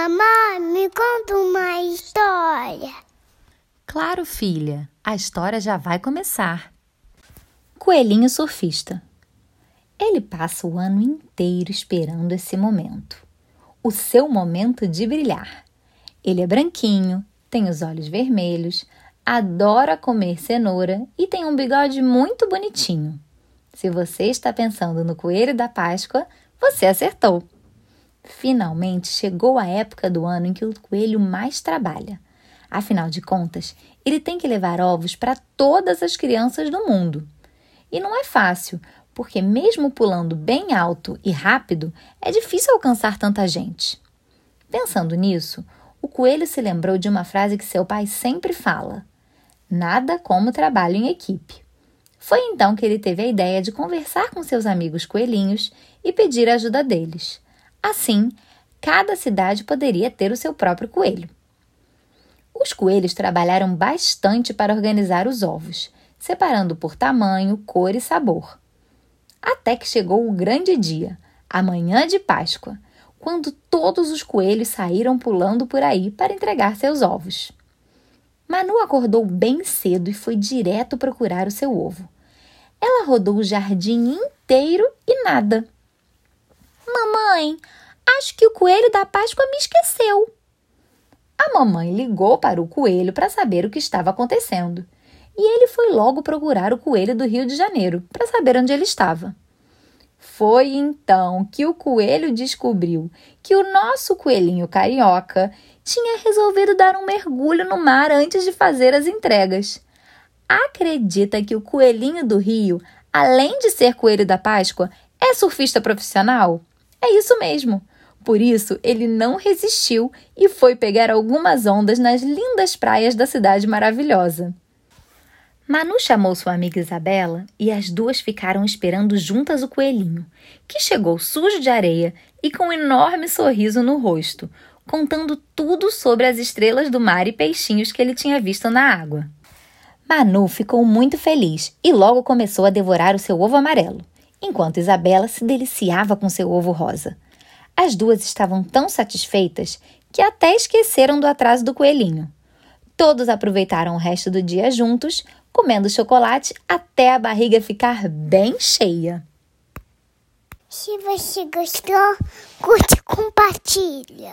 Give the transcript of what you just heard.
Mamãe, me conta uma história. Claro, filha, a história já vai começar. Coelhinho surfista. Ele passa o ano inteiro esperando esse momento. O seu momento de brilhar. Ele é branquinho, tem os olhos vermelhos, adora comer cenoura e tem um bigode muito bonitinho. Se você está pensando no coelho da Páscoa, você acertou! Finalmente chegou a época do ano em que o coelho mais trabalha. Afinal de contas, ele tem que levar ovos para todas as crianças do mundo. E não é fácil, porque, mesmo pulando bem alto e rápido, é difícil alcançar tanta gente. Pensando nisso, o coelho se lembrou de uma frase que seu pai sempre fala: Nada como trabalho em equipe. Foi então que ele teve a ideia de conversar com seus amigos coelhinhos e pedir a ajuda deles. Assim, cada cidade poderia ter o seu próprio coelho. Os coelhos trabalharam bastante para organizar os ovos, separando por tamanho, cor e sabor. Até que chegou o grande dia, a manhã de Páscoa, quando todos os coelhos saíram pulando por aí para entregar seus ovos. Manu acordou bem cedo e foi direto procurar o seu ovo. Ela rodou o jardim inteiro e nada. Mamãe, acho que o coelho da Páscoa me esqueceu. A mamãe ligou para o coelho para saber o que estava acontecendo. E ele foi logo procurar o coelho do Rio de Janeiro para saber onde ele estava. Foi então que o coelho descobriu que o nosso coelhinho carioca tinha resolvido dar um mergulho no mar antes de fazer as entregas. Acredita que o coelhinho do Rio, além de ser coelho da Páscoa, é surfista profissional? É isso mesmo. Por isso, ele não resistiu e foi pegar algumas ondas nas lindas praias da cidade maravilhosa. Manu chamou sua amiga Isabela e as duas ficaram esperando juntas o coelhinho, que chegou sujo de areia e com um enorme sorriso no rosto, contando tudo sobre as estrelas do mar e peixinhos que ele tinha visto na água. Manu ficou muito feliz e logo começou a devorar o seu ovo amarelo, enquanto Isabela se deliciava com seu ovo rosa. As duas estavam tão satisfeitas que até esqueceram do atraso do coelhinho. Todos aproveitaram o resto do dia juntos, comendo chocolate até a barriga ficar bem cheia. Se você gostou, curte e compartilha.